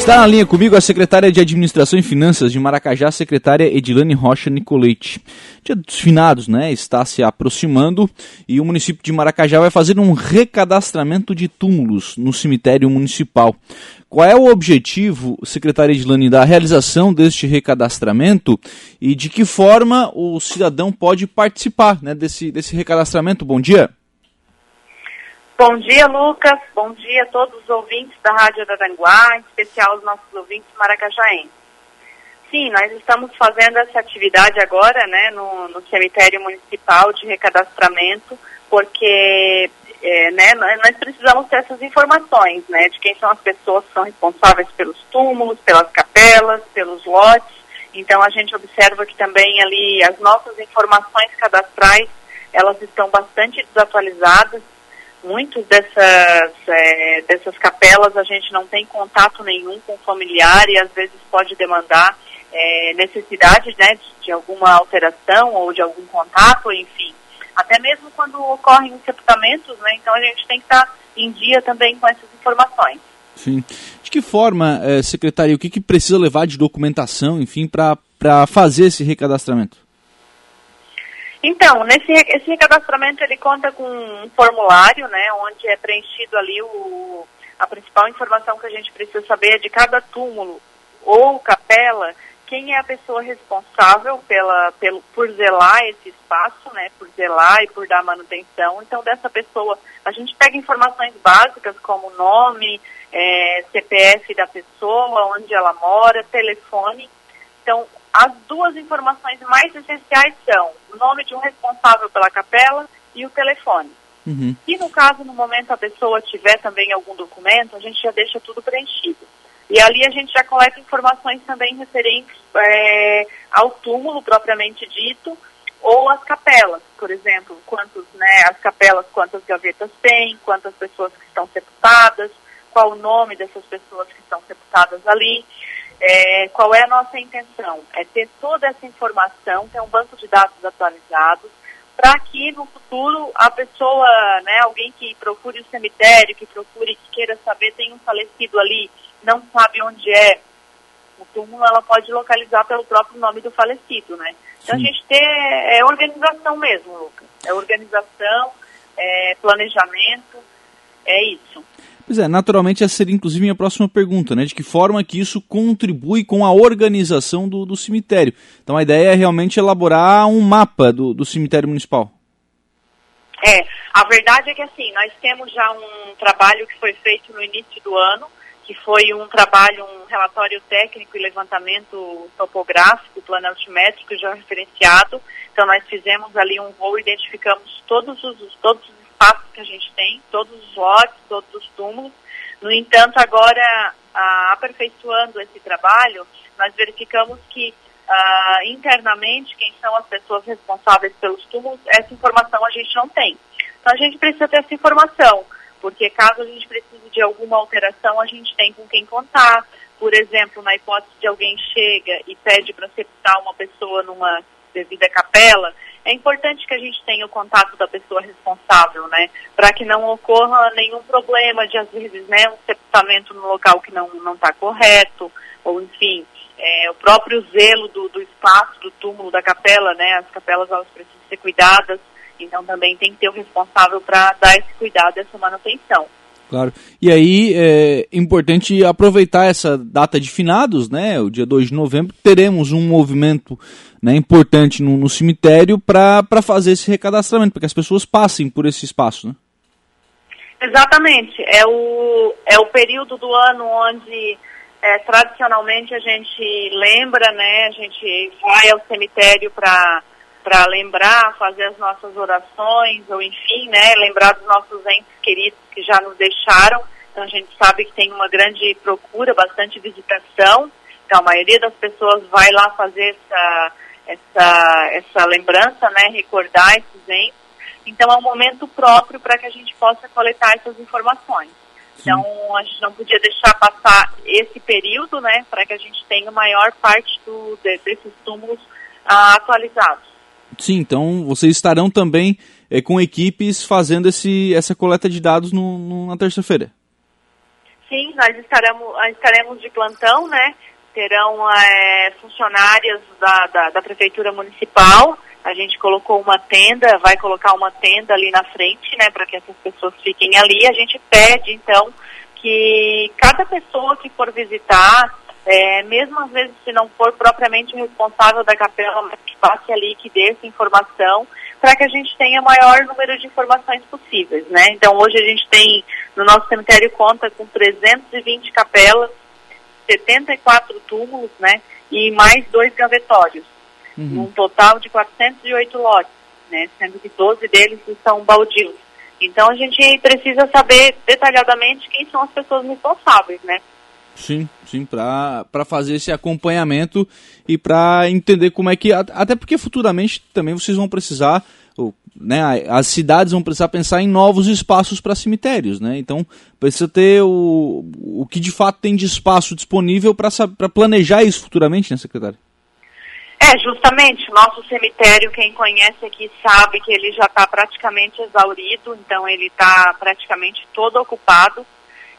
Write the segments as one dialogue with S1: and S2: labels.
S1: Está na linha comigo a secretária de Administração e Finanças de Maracajá, secretária Edilane Rocha Nicolete. Dia dos finados, né? Está se aproximando e o município de Maracajá vai fazer um recadastramento de túmulos no cemitério municipal. Qual é o objetivo, secretária Edilane, da realização deste recadastramento e de que forma o cidadão pode participar né, desse, desse recadastramento? Bom dia.
S2: Bom dia, Lucas. Bom dia a todos os ouvintes da Rádio Araranguá, em especial os nossos ouvintes maracajaenses. Sim, nós estamos fazendo essa atividade agora, né, no, no cemitério municipal de recadastramento, porque é, né, nós precisamos ter essas informações, né, de quem são as pessoas que são responsáveis pelos túmulos, pelas capelas, pelos lotes. Então a gente observa que também ali as nossas informações cadastrais elas estão bastante desatualizadas muitas dessas, é, dessas capelas a gente não tem contato nenhum com o familiar e às vezes pode demandar é, necessidade né, de, de, alguma alteração ou de algum contato, enfim. Até mesmo quando ocorrem sepultamentos, né, então a gente tem que estar em dia também com essas informações.
S1: Sim. De que forma, é, secretária, o que, que precisa levar de documentação, enfim, para fazer esse recadastramento?
S2: Então, nesse esse recadastramento ele conta com um formulário, né, onde é preenchido ali o, a principal informação que a gente precisa saber de cada túmulo ou capela, quem é a pessoa responsável pela, pelo, por zelar esse espaço, né, por zelar e por dar manutenção. Então, dessa pessoa, a gente pega informações básicas como nome, é, CPF da pessoa, onde ela mora, telefone. Então, as duas informações mais essenciais são o nome de um responsável pela capela e o telefone. Uhum. E no caso, no momento a pessoa tiver também algum documento, a gente já deixa tudo preenchido. E ali a gente já coleta informações também referentes é, ao túmulo propriamente dito, ou as capelas, por exemplo, quantos, né, as capelas, quantas gavetas tem, quantas pessoas que estão sepultadas, qual o nome dessas pessoas que estão sepultadas ali. É, qual é a nossa intenção? É ter toda essa informação, ter um banco de dados atualizados, para que no futuro a pessoa, né, alguém que procure o cemitério, que procure, que queira saber, tem um falecido ali, não sabe onde é o túmulo, ela pode localizar pelo próprio nome do falecido, né? Então Sim. a gente ter é organização mesmo, Lucas. É organização, é planejamento, é isso.
S1: Pois é, naturalmente essa seria inclusive minha próxima pergunta, né? De que forma que isso contribui com a organização do, do cemitério. Então a ideia é realmente elaborar um mapa do, do cemitério municipal.
S2: É, a verdade é que assim, nós temos já um trabalho que foi feito no início do ano, que foi um trabalho, um relatório técnico e levantamento topográfico, plano altimétrico já referenciado. Então nós fizemos ali um voo, identificamos todos os, todos os espaços que a gente tem, todos os lotes, todos os túmulos. No entanto, agora, ah, aperfeiçoando esse trabalho, nós verificamos que ah, internamente quem são as pessoas responsáveis pelos túmulos, essa informação a gente não tem. Então a gente precisa ter essa informação, porque caso a gente precise de alguma alteração, a gente tem com quem contar. Por exemplo, na hipótese de alguém chega e pede para sepultar uma pessoa numa devida capela, é importante que a gente tenha o contato da pessoa responsável, né? Para que não ocorra nenhum problema de, às vezes, né, um sepultamento no local que não está correto, ou enfim, é, o próprio zelo do, do espaço, do túmulo, da capela, né? As capelas, elas precisam ser cuidadas, então também tem que ter o responsável para dar esse cuidado, essa manutenção.
S1: Claro. E aí é importante aproveitar essa data de finados, né? O dia 2 de novembro, teremos um movimento né, importante no, no cemitério para fazer esse recadastramento, para que as pessoas passem por esse espaço. Né?
S2: Exatamente. É o, é o período do ano onde é, tradicionalmente a gente lembra, né? A gente vai ao cemitério para para lembrar, fazer as nossas orações, ou enfim, né, lembrar dos nossos entes queridos que já nos deixaram. Então a gente sabe que tem uma grande procura, bastante visitação. Então a maioria das pessoas vai lá fazer essa, essa, essa lembrança, né, recordar esses entes. Então é um momento próprio para que a gente possa coletar essas informações. Então a gente não podia deixar passar esse período, né, para que a gente tenha maior parte do, de, desses túmulos ah, atualizados.
S1: Sim, então vocês estarão também é, com equipes fazendo esse, essa coleta de dados no, no, na terça-feira.
S2: Sim, nós estaremos, estaremos de plantão, né? Terão é, funcionárias da, da, da Prefeitura Municipal. A gente colocou uma tenda, vai colocar uma tenda ali na frente, né? Para que essas pessoas fiquem ali. A gente pede, então, que cada pessoa que for visitar, é, mesmo às vezes se não for propriamente responsável da capela, mas que passe ali, que dê essa informação, para que a gente tenha maior número de informações possíveis, né? Então hoje a gente tem, no nosso cemitério conta com 320 capelas, 74 túmulos, né? E mais dois gavetórios, uhum. um total de 408 lotes, né? Sendo que 12 deles são baldios. Então a gente precisa saber detalhadamente quem são as pessoas responsáveis, né?
S1: Sim, sim, para fazer esse acompanhamento e para entender como é que. Até porque futuramente também vocês vão precisar, né, as cidades vão precisar pensar em novos espaços para cemitérios, né? Então precisa ter o, o que de fato tem de espaço disponível para planejar isso futuramente, né, secretário?
S2: É, justamente, nosso cemitério, quem conhece aqui sabe que ele já está praticamente exaurido, então ele está praticamente todo ocupado.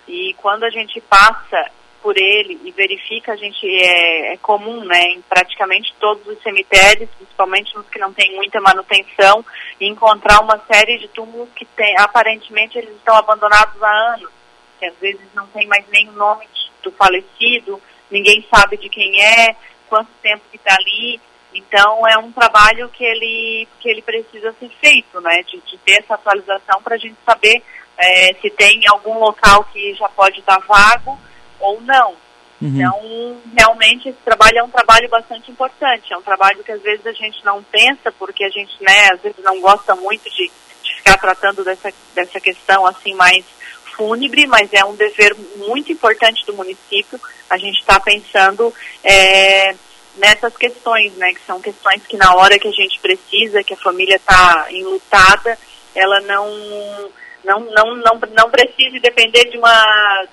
S2: E quando a gente passa por ele e verifica, a gente é, é, comum, né, em praticamente todos os cemitérios, principalmente nos que não tem muita manutenção, encontrar uma série de túmulos que tem, aparentemente eles estão abandonados há anos, que às vezes não tem mais nem o nome do falecido, ninguém sabe de quem é, quanto tempo que está ali. Então é um trabalho que ele, que ele precisa ser feito, né? De, de ter essa atualização para a gente saber é, se tem algum local que já pode estar vago ou não. Uhum. Então, realmente, esse trabalho é um trabalho bastante importante. É um trabalho que às vezes a gente não pensa, porque a gente, né, às vezes não gosta muito de, de ficar tratando dessa, dessa questão assim mais fúnebre, mas é um dever muito importante do município. A gente está pensando é, nessas questões, né, que são questões que na hora que a gente precisa, que a família está enlutada, ela não, não, não, não, não precise depender de uma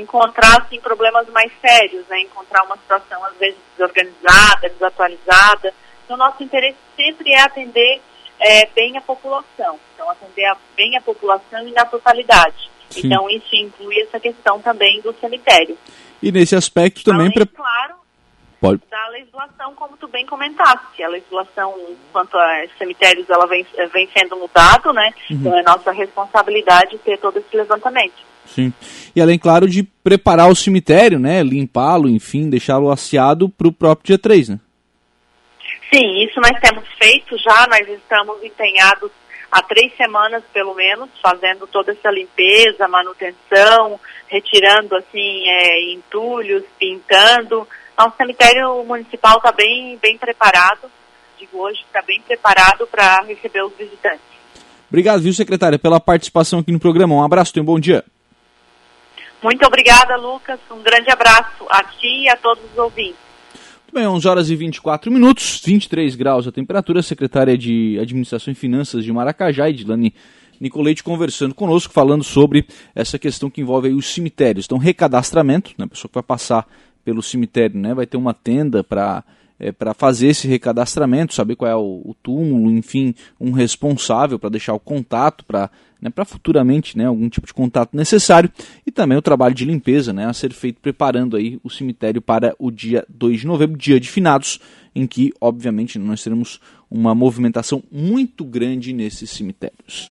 S2: encontrar assim, problemas mais sérios, né, encontrar uma situação às vezes desorganizada, desatualizada. Então, nosso interesse sempre é atender é, bem a população, então atender a, bem a população e na totalidade. Sim. Então, isso inclui essa questão também do cemitério.
S1: E nesse aspecto também...
S2: Além, claro, Pode. da legislação, como tu bem comentaste. A legislação, quanto a cemitérios, ela vem, vem sendo mudada, né? Uhum. Então, é nossa responsabilidade ter todo esse levantamento.
S1: Sim. E além, claro, de preparar o cemitério, né? Limpá-lo, enfim, deixá-lo asseado para o próprio dia 3, né?
S2: Sim, isso nós temos feito já, nós estamos empenhados há três semanas pelo menos, fazendo toda essa limpeza, manutenção, retirando assim é, entulhos, pintando. Nosso cemitério municipal está bem, bem preparado, digo hoje, está bem preparado para receber os visitantes.
S1: Obrigado, viu, secretária, pela participação aqui no programa. Um abraço, tenha um bom dia.
S2: Muito obrigada, Lucas. Um grande abraço a ti e a todos os ouvintes.
S1: Muito bem, 11 horas e 24 minutos, 23 graus a temperatura. A secretária de Administração e Finanças de Maracajá, Edilane Nicolete, conversando conosco, falando sobre essa questão que envolve os cemitérios. Então, recadastramento, né, a pessoa que vai passar pelo cemitério né, vai ter uma tenda para é, para fazer esse recadastramento, saber qual é o, o túmulo, enfim, um responsável para deixar o contato para né, para futuramente né, algum tipo de contato necessário e também o trabalho de limpeza né, a ser feito preparando aí o cemitério para o dia 2 de novembro, dia de finados, em que obviamente nós teremos uma movimentação muito grande nesses cemitérios.